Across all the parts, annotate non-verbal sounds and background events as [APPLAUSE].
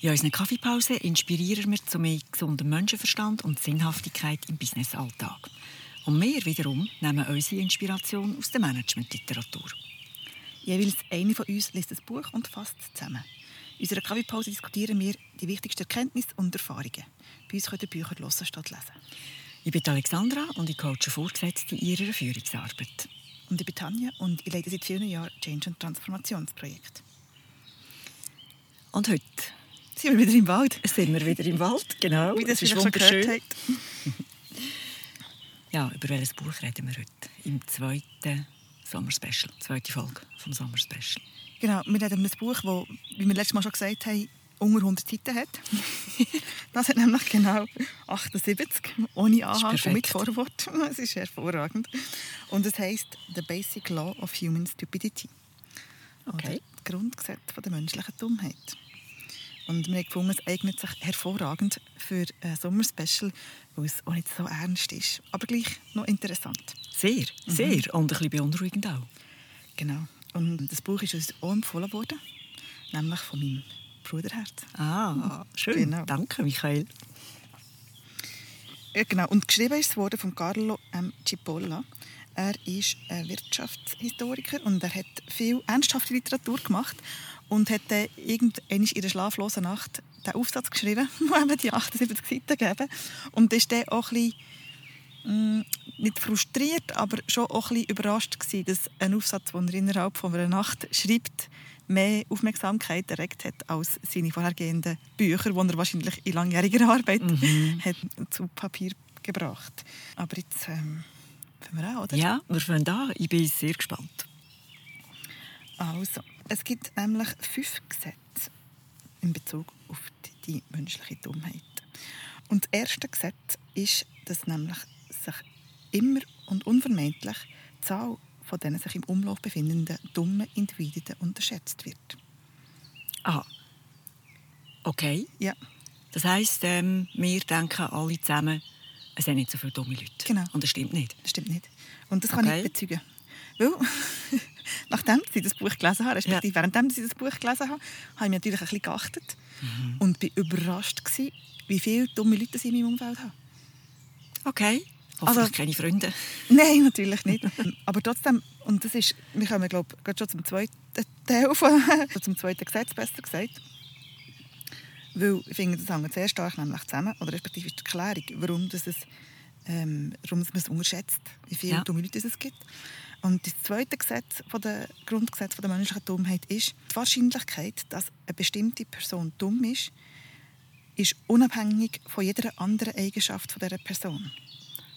In unseren Kaffeepausen inspirieren wir zu mehr gesundem Menschenverstand und Sinnhaftigkeit im Businessalltag. Und wir wiederum nehmen unsere Inspiration aus der Managementliteratur. Jeweils eine von uns liest ein Buch und fasst es zusammen. In unserer Kaffeepause diskutieren wir die wichtigsten Erkenntnisse und Erfahrungen. Bei uns könnt ihr Bücher hören statt lesen. Ich bin Alexandra und ich coache Vorgesetzte in ihrer Führungsarbeit. Und ich bin Tanja und ich leite seit vielen Jahren Change- und Transformationsprojekt. Und heute sind wir wieder im Wald. Sind wir wieder im Wald, genau. Wie das, das ist wunderschön. ja, über welches Buch reden wir heute? Im zweiten Sommerspecial, zweite Folge vom Sommerspecial. Genau, wir reden über ein Buch, das, wie wir letztes Mal schon gesagt haben, unter 100 Seiten hat. [LAUGHS] das hat nämlich genau 78, ohne Anhang und mit Vorwort. [LAUGHS] Es ist hervorragend. Und es heißt «The Basic Law of Human Stupidity». Okay. Oder Grundgesetz der menschlichen Dummheit. Und wir haben gefunden, es eignet sich hervorragend für ein Sommerspecial, weil es auch nicht so ernst ist, aber gleich noch interessant. Sehr, sehr. Mhm. Und ein bisschen beunruhigend auch. Genau. Und das Buch ist uns auch empfohlen worden, nämlich von meinem Bruderherz. Ah, schön. Genau. Danke, Michael. Ja, genau. Und geschrieben ist es worden von Carlo M. Cipolla. Er ist ein Wirtschaftshistoriker und er hat viel ernsthafte Literatur gemacht und hat dann irgendwann in der schlaflosen Nacht den Aufsatz geschrieben, [LAUGHS] wo eben die 78 Seiten geben. Und ist dann auch ein bisschen, mh, mm, nicht frustriert, aber schon auch ein bisschen überrascht gewesen, dass ein Aufsatz, den er innerhalb von einer Nacht schreibt, mehr Aufmerksamkeit erregt hat als seine vorhergehenden Bücher, die er wahrscheinlich in langjähriger Arbeit mhm. [LAUGHS] hat zu Papier gebracht. Aber jetzt ähm, fangen wir an, oder? Ja, wir fangen an. Ich bin sehr gespannt. Also, es gibt nämlich fünf Gesetze in Bezug auf die, die menschliche Dummheit. Und das erste Gesetz ist, dass nämlich sich immer und unvermeidlich die Zahl von diesen sich im Umlauf befindenden dummen Individuen unterschätzt wird. Ah, okay. Ja. Das heisst, ähm, wir denken alle zusammen, es sind nicht so viele dumme Leute. Genau. Und das stimmt nicht. Das stimmt nicht. Und das kann okay. ich bezeugen. Weil, [LAUGHS] nachdem sie das Buch gelesen haben, respektive ja. während sie das Buch gelesen haben, habe ich mich natürlich ein bisschen geachtet mhm. und war überrascht, gewesen, wie viele dumme Leute sie in meinem Umfeld haben. Okay. Hoffentlich also, keine Freunde. Nein, natürlich nicht. [LAUGHS] Aber trotzdem, und das ist, wir kommen, glaube ich, schon zum zweiten Teil, von, [LAUGHS] zum zweiten Gesetz, besser gesagt. Weil ich finde, das hängt sehr stark nämlich zusammen, oder respektive ist die Erklärung, warum, das es, ähm, warum man es unterschätzt, wie viele ja. dumme Leute es gibt. Und das zweite Gesetz von der Grundgesetz von der menschlichen Dummheit ist, die Wahrscheinlichkeit, dass eine bestimmte Person dumm ist, ist unabhängig von jeder anderen Eigenschaft von dieser Person.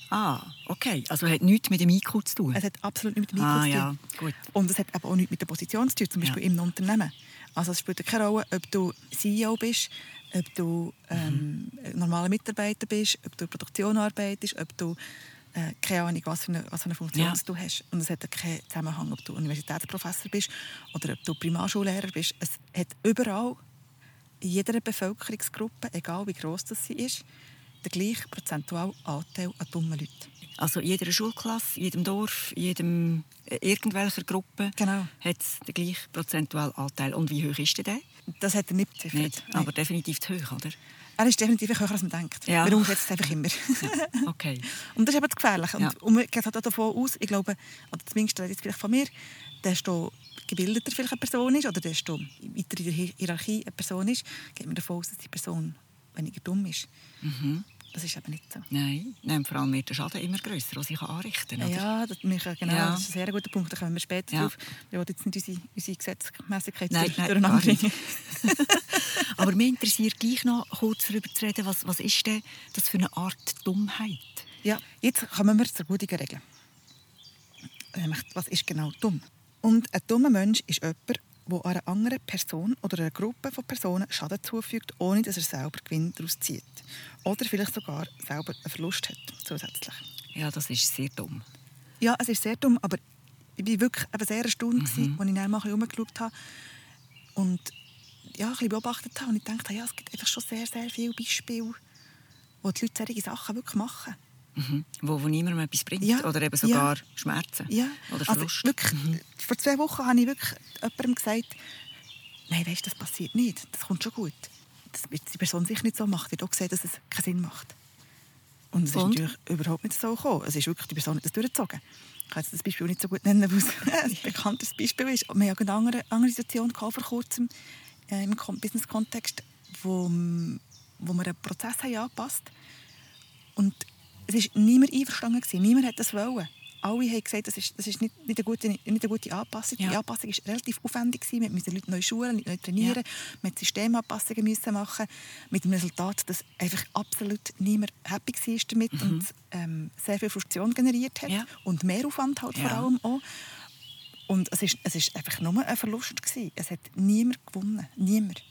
Ah, okay. Also hat nichts mit dem IQ zu tun? Es hat absolut nichts mit dem IQ ah, zu tun. Ja, gut. Und es hat eben auch nichts mit der Position zu tun, zum Beispiel ja. im Unternehmen. Also es spielt keine Rolle, ob du CEO bist, ob du ähm, mhm. normaler Mitarbeiter bist, ob du in Produktion arbeitest, ob du äh, keine Ahnung, was für eine, was für eine Funktion ja. du hast. Und es hat keinen Zusammenhang, ob du Universitätsprofessor bist oder ob du Primarschullehrer bist. Es hat überall, in jeder Bevölkerungsgruppe, egal wie groß das sie ist, den gleichen prozentualen Anteil an dummen Leuten. Also in jeder Schulklasse, in jedem Dorf, in jedem, äh, irgendwelcher Gruppe genau. hat es den gleichen prozentualen Anteil. Und wie hoch ist der? Das hat er nicht beziffert. Nicht, aber definitiv zu hoch, oder? Er ist definitiv höher, als man denkt. Ja. Man unterschätzt es einfach immer. ja. Okay. [LAUGHS] Und das ist eben das Gefährliche. Und, ja. und man geht halt davon aus, ich glaube, oder zumindest jetzt vielleicht von mir, desto gebildeter vielleicht eine Person ist oder desto weiter in der Hierarchie eine Person ist, geht man davon aus, dass die Person weniger dumm ist. Mhm. Das ist eben nicht so. Nein, Nein vor allem wird der Schaden immer grösser, was ich anrichten kann. Ja, das, genau, ja. das ist ein sehr guter Punkt. Da kommen wir später ja. drauf. Ich will jetzt nicht unsere, unsere Gesetzmäßigkeit nein, durcheinander bringen. [LAUGHS] Aber mich interessiert gleich noch kurz darüber zu reden, was, was ist denn das für eine Art Dummheit? Ja, jetzt kommen wir zur guten Regel. Was ist genau dumm? Und ein dummer Mensch ist jemand, der einer anderen Person oder einer Gruppe von Personen Schaden zufügt, ohne dass er selber Gewinn daraus zieht. Oder vielleicht sogar selber einen Verlust hat, zusätzlich. Ja, das ist sehr dumm. Ja, es ist sehr dumm, aber ich war wirklich sehr erstaunt, mhm. als ich dann mal herumgeschaut habe und ja, ein bisschen beobachtet habe. Und ich dachte, ja, es gibt einfach schon sehr, sehr viele Beispiele, wo die Leute solche Sachen wirklich machen. Mhm. Wo, wo niemandem etwas bringt. Ja. Oder eben sogar ja. Schmerzen. Ja. Oder also Verlust. Also wirklich, mhm. Vor zwei Wochen habe ich wirklich jemandem gesagt, nein, weißt, das passiert nicht. Das kommt schon gut. das wird die Person sicher nicht so macht, wird auch gesehen, dass es keinen Sinn macht. Und es ist natürlich überhaupt nicht so gekommen. Es ist wirklich, die Person hat das durchgezogen. Ich kann jetzt das Beispiel nicht so gut nennen, weil es [LAUGHS] ein bekanntes Beispiel ist. Wir haben eine andere, andere Situation vor kurzem äh, im Kon- Business-Kontext, wo, wo wir einen Prozess haben angepasst und es war niemand einverstanden. Gewesen. Niemand hat das wollen. Alle haben gesagt, das ist, das ist nicht, nicht, eine gute, nicht eine gute Anpassung. Ja. Die Anpassung war relativ aufwendig. Gewesen. Wir mussten Leute neu schulen, neu trainieren. Wir mussten Systemanpassungen müssen machen. Mit dem Resultat, dass einfach absolut niemand happy war damit und ähm, sehr viel Frustration generiert hat. Mhm. Ja. Und Mehraufwand halt vor Ja. allem auch. Und es ist, es ist einfach nur ein Verlust. Gewesen. Es hat niemand gewonnen. Niemand.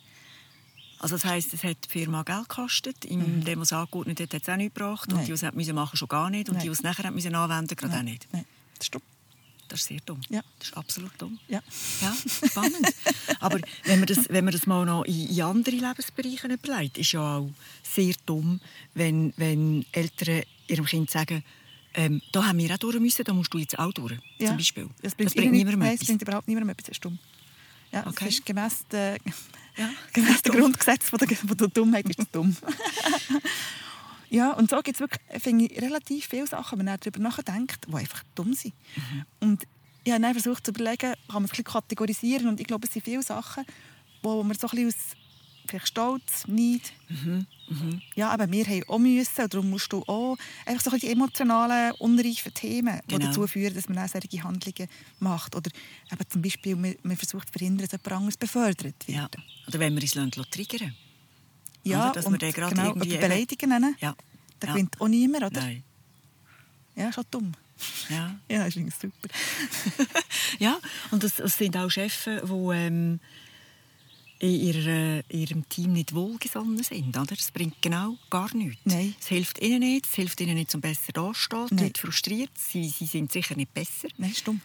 Also das heisst, es hat die Firma Geld gekostet. In dem, was angeordnet hat, hat es auch nicht gebracht. Und Mhm. Nein. die, die es müssen machen schon gar nicht. Und Nein. die, die es nachher müssen anwenden gerade auch nicht. Nein, das stimmt. Das ist sehr dumm. Ja. Das ist absolut dumm. Ja. Ja, spannend. [LAUGHS] Aber wenn man, das, wenn man das mal noch in, in andere Lebensbereiche überlegt, ist ja auch sehr dumm, wenn, wenn Eltern ihrem Kind sagen, ähm, da haben wir auch durch müssen, da musst du jetzt auch durch, Ja. zum Beispiel. Das bringt, das bringt niemandem nein, etwas. Es bringt überhaupt niemandem etwas. Das ist dumm. Ja, Okay. Es ist gemäss der, Ja, [LAUGHS] gemäss der dumm. Grundgesetz von der, von der Dummheit ist dumm. [LAUGHS] ja, und so gibt es wirklich, finde ich, relativ viele Sachen, wenn man darüber nachdenkt, die einfach dumm sind. Mhm. Und ich habe versucht zu überlegen, kann man es ein bisschen kategorisieren und ich glaube, es sind viele Sachen, wo man so ein bisschen aus vielleicht Stolz, Neid, Mhm, ja, aber wir haben auch müssen, und darum musst du auch einfach so ein bisschen die emotionalen, unreifen Themen, die Genau. dazu führen, dass man auch solche Handlungen macht. Oder eben zum Beispiel, man, man versucht zu verhindern, dass jemand anderes befördert wird. Ja. Oder wenn wir uns triggern Ja, Oder, dass wir und den gerade genau, irgendwie beleidigen nennen, Ja. da Ja. gewinnt auch niemand, oder? Nein. Ja, schon dumm. Ja. [LAUGHS] Ja, das ich super. [LAUGHS] Ja, und das, das sind auch Chefs, die ähm, in ihrer, ihrem Team nicht wohlgesonnen sind. Oder? Das bringt genau gar nichts. Nein. Es hilft ihnen nicht, es hilft ihnen nicht, zum besser dastehen. Nein. Leute frustriert, sie, sie sind sicher nicht besser. Nein, ist dumm.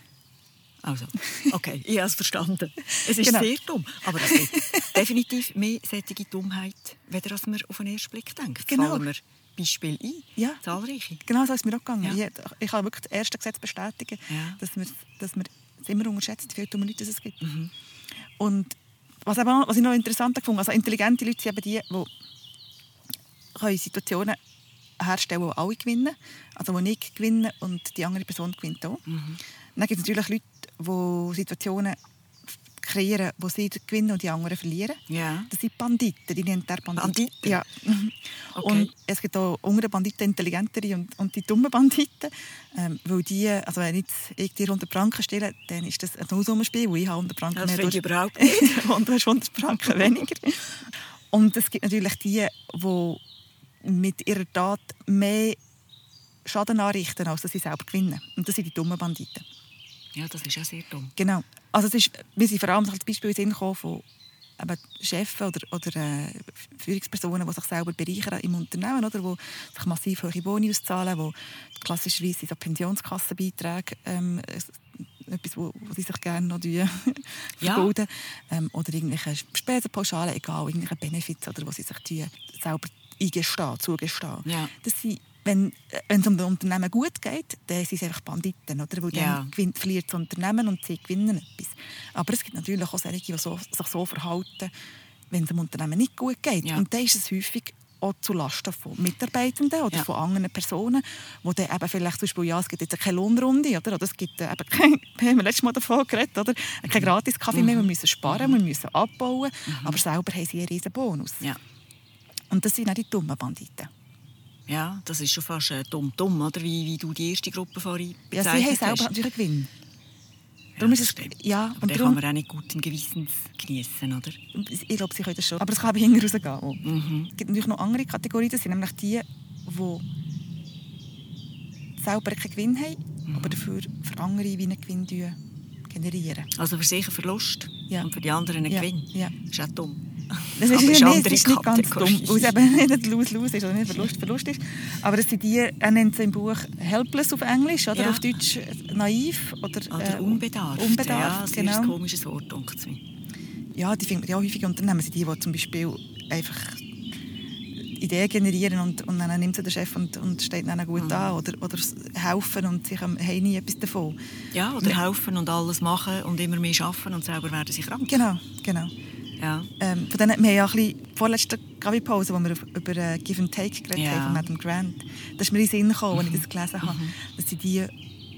Also, okay, ich habe es verstanden. Es ist Genau. sehr dumm, aber es gibt definitiv mehr solche Dummheit, weder als man auf den ersten Blick denkt. Genau. Fallen mir Beispiele ein, Ja. zahlreiche. Genau so ist es mir auch gegangen. Ja. Ich, ich kann wirklich das erste Gesetz bestätigen, Ja. dass man, dass es immer unterschätzt, wie viele dumme Leute es gibt. Mhm. Und was, eben, was ich noch interessanter fand, also intelligente Leute sind eben die, die können Situationen herstellen, wo alle gewinnen. Also wo ich gewinne und die andere Person gewinnt auch. Mhm. Dann gibt es natürlich Leute, die Situationen kreieren, wo sie gewinnen und die anderen verlieren. Ja. Das sind Banditen, die nennt er Banditen. Banditen? Ja. [LAUGHS] Okay. Und es gibt auch unter Banditen intelligentere und, und die dummen Banditen. Ähm, weil die, also wenn jetzt ich dir 100 Franken stelle, dann ist das ein Nullsummenspiel, weil ich habe 100 Franken Das mehr. finde ich überhaupt [LAUGHS] nicht. [LAUGHS] und du hast 100 Franken weniger. Und es gibt natürlich die, die mit ihrer Tat mehr Schaden anrichten, als dass sie selber gewinnen. Und das sind die dummen Banditen. Ja, das ist ja sehr dumm. Genau. Also es ist, wir sind vor allem als Beispiel in den von eben Chefs oder, oder äh, Führungspersonen, die sich selber bereichern im Unternehmen, oder, die sich massiv hohe Boni auszahlen, die klassischerweise sind so Pensionskassenbeiträge ähm, etwas, wo, wo sie sich gerne noch [LAUGHS] Ja. vergolden ähm, oder irgendwelche Spesenpauschalen, egal, irgendwelche Benefits, oder wo sie sich die selber eingestehen, zugestehen. Ja. Das sind, wenn, äh, wenn es um das Unternehmen gut geht, dann sind es einfach Banditen, oder? Weil Ja. dann gewinnt, verliert das Unternehmen und sie gewinnen etwas. Aber es gibt natürlich auch solche, die so, sich so verhalten, wenn es dem Unternehmen nicht gut geht. Ja. Und dann ist es häufig auch zulasten von Mitarbeitenden oder Ja. von anderen Personen, wo dann eben vielleicht zum Beispiel, ja, es gibt jetzt keine Lohnrunde, oder, oder es gibt äh, eben [LAUGHS] kein, wir haben letztes Mal davon geredet, oder, kein Mhm. gratis Kaffee mehr, wir müssen sparen, wir müssen abbauen, aber selber haben sie einen riesen Bonus. Ja. Und das sind auch die dummen Banditen. Ja, das ist schon fast äh, dumm-dumm, oder? Wie, wie du die erste Gruppe vorhin Ja, sie haben bezeichnet selber hast. natürlich einen Gewinn. Ja, Darum ist das es, ja, Aber und den darum, kann man auch nicht guten Gewissens genießen, oder? ich glaube, sie können das schon. Aber es kann eben hinten rausgehen. auch. Mhm. Es gibt natürlich noch andere Kategorien, das sind nämlich die, die selber keinen Gewinn haben, Mhm. aber dafür für andere wie einen Gewinn generieren. Also für sich ein Verlust Ja. und für die anderen ein Ja, Gewinn. ja. Das ist auch dumm. Das ist, ist das ist nicht ganz dumm, weil es eben nicht Lose-Lose ist oder nicht Verlust-Verlust ist. Aber das sind die, er nennt es im Buch «helpless» auf Englisch, oder Ja. auf Deutsch äh, «naiv» oder, Oder äh, unbedarft. unbedarft, ja, das ist genau. ein komisches Wort, denkt es mir. Ja, die findet man ja häufig Unternehmen, sind die, die zum Beispiel einfach Ideen generieren und, und dann nimmt sie der Chef und, und steht dann gut Mhm. an oder, oder helfen und sie haben nie etwas davon. Ja, oder Ja. helfen und alles machen und immer mehr arbeiten und selber werden sie krank. Genau, genau. Ja. Ähm, von denen, wir haben ja ein bisschen vorletzte Gavi-Pause, wo wir über äh, Give and Take geredet Ja. haben von Madame Grant. Da ist mir in den Sinn gekommen, als ich das gelesen habe. Das sind die,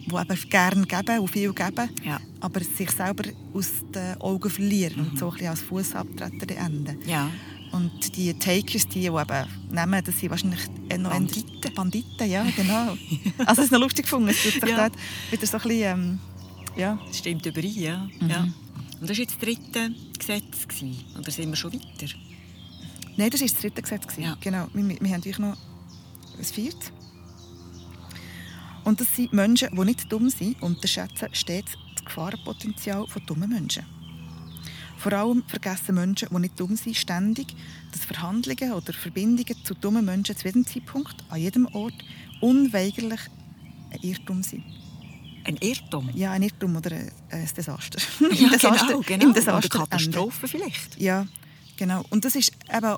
die eben gerne geben und viel geben, Ja. aber sich selber aus den Augen verlieren und so ein bisschen als Fußabtreter enden. Ja. Und die Takers, die, die eben nehmen, das sind wahrscheinlich noch Banditen. Banditen, ja, genau. [LAUGHS] also es ist noch lustig gefunden. Es tut sich Ja. dort wieder so ein bisschen, ähm, ja. Stimmt überein, ja. ja. Und das war jetzt das dritte Gesetz. Gewesen. Oder sind wir schon weiter? Nein, das war das dritte Gesetz. gewesen. Ja. Genau. Wir, wir haben natürlich noch ein viertes. Und das sind Menschen, die nicht dumm sind, unterschätzen stets das Gefahrenpotenzial von dummen Menschen. Vor allem vergessen Menschen, die nicht dumm sind, ständig, dass Verhandlungen oder Verbindungen zu dummen Menschen zu jedem Zeitpunkt, an jedem Ort, unweigerlich ein Irrtum sind. Ein Irrtum. Ja, ein Irrtum oder ein, ein Desaster. [LAUGHS] Ja, Im Desaster, genau, genau. Im Oder Desaster Katastrophe vielleicht. enden. Ja, genau. Und das ist eben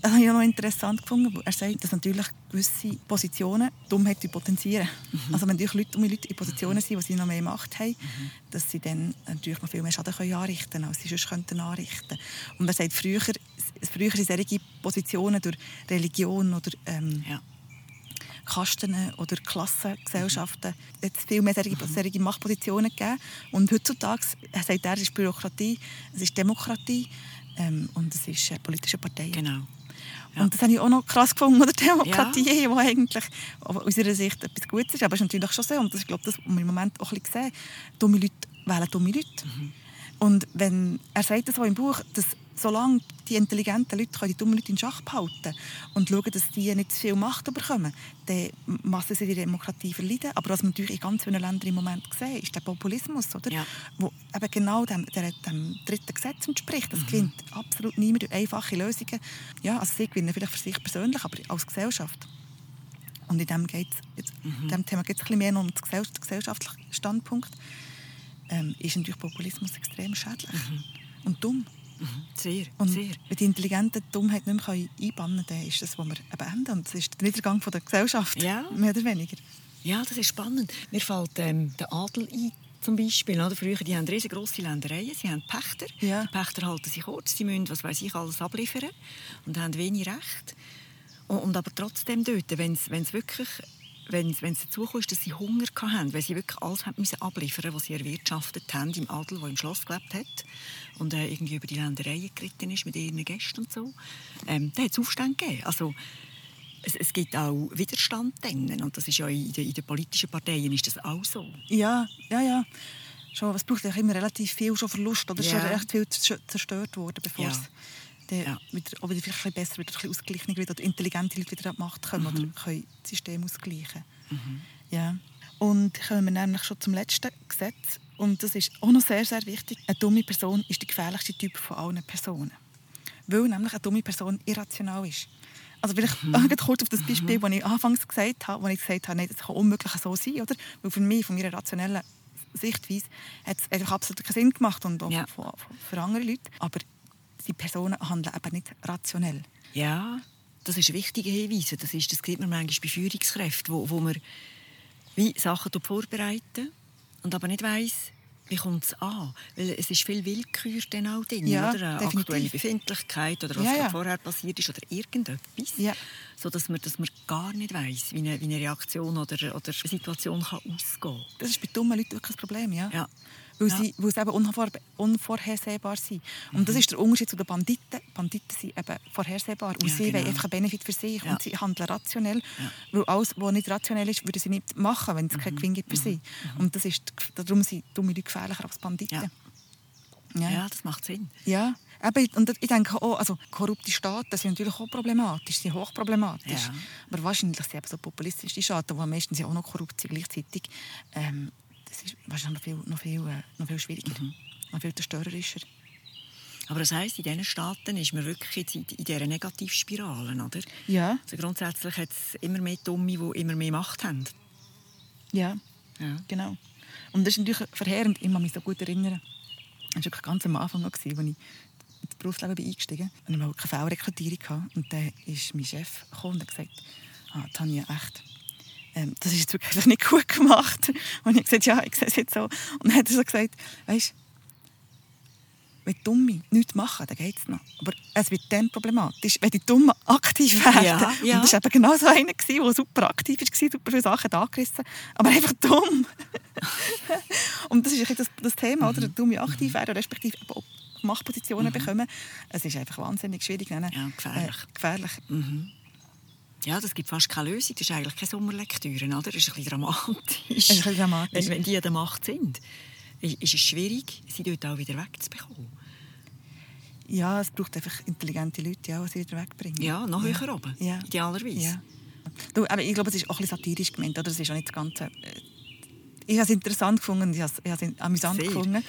das habe ich noch interessant gefunden. Er sagt, dass natürlich gewisse Positionen Dummheit potenzieren. Mhm. Also wenn natürlich Leute, dumme Leute in Positionen sind, wo sie noch mehr Macht haben, Mhm. dass sie dann natürlich noch viel mehr Schaden können anrichten können, als sie sonst könnten anrichten. Und er sagt, früher, früher sind solche Positionen durch Religion oder ähm, Ja. Kasten oder Klassengesellschaften jetzt viel mehr solche, solche Machtpositionen gegeben. Und heutzutage, er sagt er, es ist Bürokratie, es ist Demokratie ähm, und es ist äh, politische Parteien. Genau. Ja. Und das habe ich auch noch krass gefunden, oder Demokratie, die eigentlich aus unserer Sicht etwas Gutes ist, aber es ist natürlich schon so, und das ist glaube ich, das, was wir im Moment auch ein bisschen sehen, dumme Leute wählen dumme Leute. Mhm. Und wenn, er sagt das auch im Buch, dass solange die intelligenten Leute können die dummen Leute in Schach behalten und schauen, dass die nicht zu viel Macht bekommen, dann müssen sie die Demokratie verleiden. Aber was man natürlich in ganz vielen Ländern im Moment sehen, ist der Populismus, oder? Ja. wo eben genau dem, der, dem dritten Gesetz entspricht. Mhm. Das gewinnt absolut niemand durch einfache Lösungen. Ja, also sie gewinnen vielleicht für sich persönlich, aber als Gesellschaft. Und in dem, geht's, jetzt, Mhm. dem Thema geht es ein bisschen mehr um den gesell gesellschaftlichen Standpunkt. Ähm, ist natürlich Populismus extrem schädlich und dumm. Mhm. Sehr, Und sehr. wenn die Intelligenten die Dummheit nicht mehr einbannen dann ist das, was wir eben enden. Und das ist der Niedergang von der Gesellschaft, Ja. mehr oder weniger. Ja, das ist spannend. Mir fällt ähm, der Adel ein, zum Beispiel. Oder? Früher die haben riesengroße Ländereien, sie haben Pächter. Ja. Die Pächter halten sich kurz, sie müssen, was weiß ich, alles abliefern und haben wenig Recht. Und, und aber trotzdem dort, wenn es wirklich wenn es dazu kommt, dass sie Hunger hatten, weil sie wirklich alles haben müssen abliefern was sie erwirtschaftet haben im Adel, der im Schloss gelebt hat und äh, irgendwie über die Ländereien geritten ist mit ihren Gästen und so, ähm, da hat es Aufstände gegeben. Also, es, es gibt auch Widerstand denen und das ist ja in den, in den politischen Parteien ist das auch so. Ja, ja, ja. Schon, es braucht eigentlich immer relativ viel schon Verlust. Oder es ist Ja. ja recht viel zer- zerstört worden, bevor Ja. es dann Ja. wieder, auch wieder vielleicht ein bisschen besser, wieder ein bisschen ausgeglichen wird oder intelligente Leute wieder an die Macht kommen Mhm. oder können das System ausgleichen. Ja. Und kommen wir nämlich schon zum letzten Gesetz. Und das ist auch noch sehr, sehr wichtig. Eine dumme Person ist der gefährlichste Typ von allen Personen. Weil nämlich eine dumme Person irrational ist. Also vielleicht Mhm. [LAUGHS] mhm. kurz auf das Beispiel, das ich anfangs gesagt habe, wo ich gesagt habe, nein, das kann unmöglich so sein, oder? Weil für mich, von meiner rationellen Sichtweise, hat es einfach absolut keinen Sinn gemacht und auch Ja. für, für andere Leute. Aber die Personen handeln eben nicht rationell. Ja, das ist ein wichtiger Hinweis. Das, ist, das sieht man manchmal bei Führungskräften, wo, wo man wie Sachen vorbereiten und aber nicht weiss, wie kommt es an. Weil es ist viel Willkür dann auch drin, Ja, oder? Eine definitiv. aktuelle Befindlichkeit oder was Ja, ja. vorher passiert ist oder irgendetwas. Ja. So dass man, dass man gar nicht weiss, wie eine, wie eine Reaktion oder, oder eine Situation kann ausgehen kann. Das ist bei dummen Leuten wirklich ein Problem, ja. Ja. Weil, Ja. sie, weil sie eben unvor, unvorhersehbar sind. Und das ist der Unterschied zu den Banditen. Banditen sind eben vorhersehbar. Und Ja, sie genau. wollen einfach einen Benefit für sich. Und sie handeln rationell. Weil alles, was nicht rationell ist, würden sie nicht machen, wenn es keinen Gewinn gibt für sie. Und das ist, darum sind dumme Leute gefährlicher als Banditen. Ja. Ja, das macht Sinn. Ja, eben, und ich denke auch, also korrupte Staaten sind natürlich auch problematisch, sind hochproblematisch. Ja. Aber wahrscheinlich sind eben so populistische Staaten, die meistens ja auch noch korrupt sind gleichzeitig, ähm, das ist wahrscheinlich noch viel, noch viel, äh, noch viel schwieriger, Mhm. noch viel zerstörerischer. Aber das heisst, in diesen Staaten ist man wirklich in dieser Negativspirale, oder? Ja, Also grundsätzlich hat es immer mehr Dumme, die immer mehr Macht haben. ja, Ja. genau. Und das ist natürlich verheerend, ich kann mich so gut erinnern. Das war ganz am Anfang, als ich ins Berufsleben bin eingestiegen bin. Und ich hatte keine Fehlrekrutierung. gehabt. Und dann ist mein Chef gekommen und hat gesagt, ah, Tanja, echt, ähm, das ist jetzt wirklich einfach nicht gut gemacht. [LAUGHS] Und ich gesagt, ja, ich sehe es jetzt so. Und dann hat er so gesagt, weißt wenn die Dummen nichts machen, dann geht es noch. Aber es wird dann problematisch, wenn die Dummen aktiv werden. Ja, ja. Und das war eben genau so einer, der super aktiv war, super viele Sachen angerissen aber einfach dumm. [LAUGHS] und das ist das, das Thema, oder? Mhm. Dumme aktiv werden, respektive auch Machtpositionen bekommen. Es ist einfach wahnsinnig schwierig. Ja, gefährlich. Äh, gefährlich. Ja, das gibt fast keine Lösung. Das ist eigentlich keine Sommerlektüre, oder? Das ist ein bisschen dramatisch. [LAUGHS] ein bisschen dramatisch. Wenn, die an der Macht sind, ist es schwierig, sie dort auch wieder wegzubekommen. Ja, es braucht einfach intelligente Leute, die auch sie wieder wegbringen. Ja, noch höher oben, Ja. idealerweise. Ja. Du, aber ich glaube, es ist auch ein bisschen satirisch gemeint, oder? Es ist auch nicht das Ganze... Ich habe es interessant gefunden, ich habe es, ich habe es amüsant Sehr. gefunden.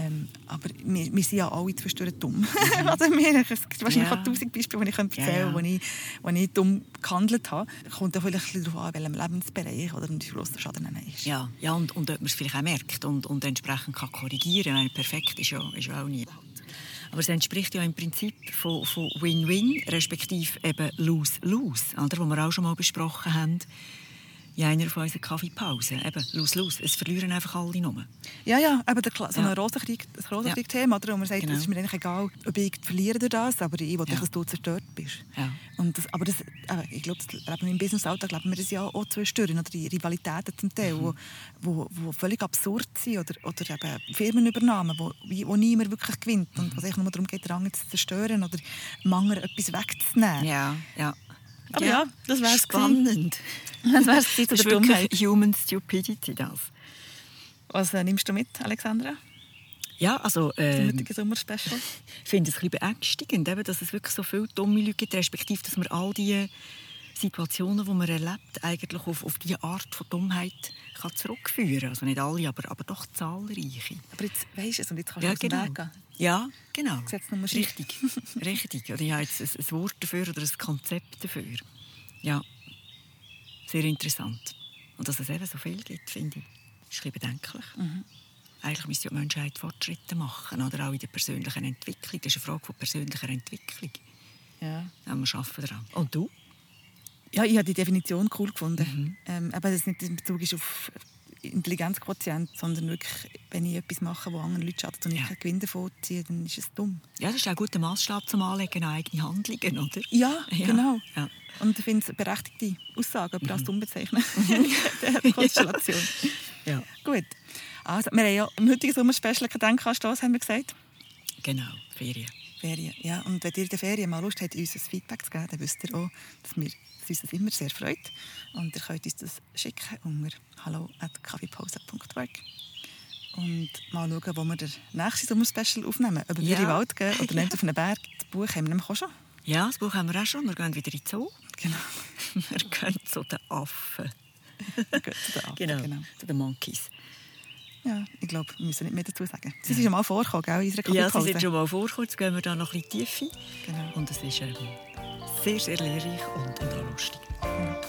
Ähm, aber wir, wir sind ja alle zwischendurch dumm. [LAUGHS] also wir, es gibt wahrscheinlich Mhm. Ja. auch tausend Beispiele, die ich erzählen Ja, ja. könnte, wo, ich, wo ich dumm gehandelt habe. Kommt ja vielleicht ein bisschen darauf an, welchem Lebensbereich oder wie groß der Schaden ist. Ja, ja und, und ob man es vielleicht auch merkt und, und entsprechend kann korrigieren kann. Perfekt ist ja, ist ja auch nie. Aber es entspricht ja im Prinzip von von Win-Win, respektive eben Lose-Lose, oder? wo wir auch schon mal besprochen haben in einer von unseren Kaffeepausen. Eben Lose-Lose. Es verlieren einfach alle nur. Ja, ja, aber der, so Ja. ein Rosenkrieg, das Rosenkrieg-Thema, oder? wo man sagt, Genau. es ist mir eigentlich egal, ob ich verliere durch das, aber ich will, Ja. dass du zerstört bist. Ja. Und das, aber das, ich glaube, das im Business-Alltag leben wir das ja auch zwischendurch, oder die Rivalitäten zum Teil, Mhm. wo, wo, wo völlig absurd sind, oder, oder eben Firmenübernahmen, wo, wo niemand wirklich gewinnt und wo es nur darum geht, den anderen zu zerstören oder anderen etwas wegzunehmen. Ja, ja. Aber ja, das wär's Spannend. Das wäre es zu Das ist der Dummheit. wirklich Human Stupidity, das. Was äh, nimmst du mit, Alexandra? Ja, also... Ähm, heutigen Sommerspecial? Ich finde es ein bisschen beängstigend, eben, dass es wirklich so viele dumme Leute gibt, respektive, dass man all die Situationen, die man erlebt, eigentlich auf, auf diese Art von Dummheit kann zurückführen kann. Also nicht alle, aber, aber doch zahlreiche. Aber jetzt weisst du es und jetzt kannst du Ja, genau. Ja, genau. Gesetznummer. Richtig. [LAUGHS] Richtig. Oder ich habe jetzt ein, ein Wort dafür oder ein Konzept dafür. Ja, sehr interessant. Und dass es eben so viel gibt, finde ich, ist ein bisschen bedenklich. Eigentlich müsste die Menschheit Fortschritte machen, oder auch in der persönlichen Entwicklung. Das ist eine Frage von persönlicher Entwicklung. Ja. Ja, wir arbeiten daran. Und du? Ja, ich habe die Definition cool gefunden. Mhm. Ähm, aber das nicht in Bezug ist auf Intelligenzquotient, sondern wirklich, wenn ich etwas mache, wo anderen Leuten schadet und ich Ja. keinen Gewinn davon ziehe, dann ist es dumm. Ja, das ist auch ein guter Maßstab zum Anlegen an eigene Handlungen, oder? Ja, Ja, genau. ja. Mhm. Und ich finde es eine berechtigte Aussage, aber als dumm bezeichnen. [LAUGHS] [LAUGHS] Der Konstellation. Ja, Gut. Also, wir haben ja im heutigen Sommerspecial keinen Denkanstoss, haben wir gesagt. genau. Ferien. Ferien. Ja, und wenn ihr in der Ferien mal Lust habt, uns ein Feedback zu geben, dann wisst ihr auch, dass, wir, dass uns das immer sehr freut. Und ihr könnt uns das schicken unter hallo.kaffeepause.work und mal schauen, wo wir den nächsten Sommerspecial aufnehmen. Ob wir Ja. in den Wald gehen oder nicht auf einen Berg. Das Buch haben wir nämlich auch schon. Ja, das Buch haben wir auch schon. Wir gehen wieder in den Zoo. Genau. [LAUGHS] Wir gehen zu den Affen. Gut, zu den Affen, Genau, genau. zu den Monkeys. Ja, ich glaube, wir müssen nicht mehr dazu sagen. Sie sind schon mal vorgekommen, gell, in unserer Ja, sie sind schon mal vorgekommen. Jetzt gehen wir da noch ein bisschen tiefer. Genau. Und es ist ähm, sehr, sehr lehrreich und, und auch lustig. Ja.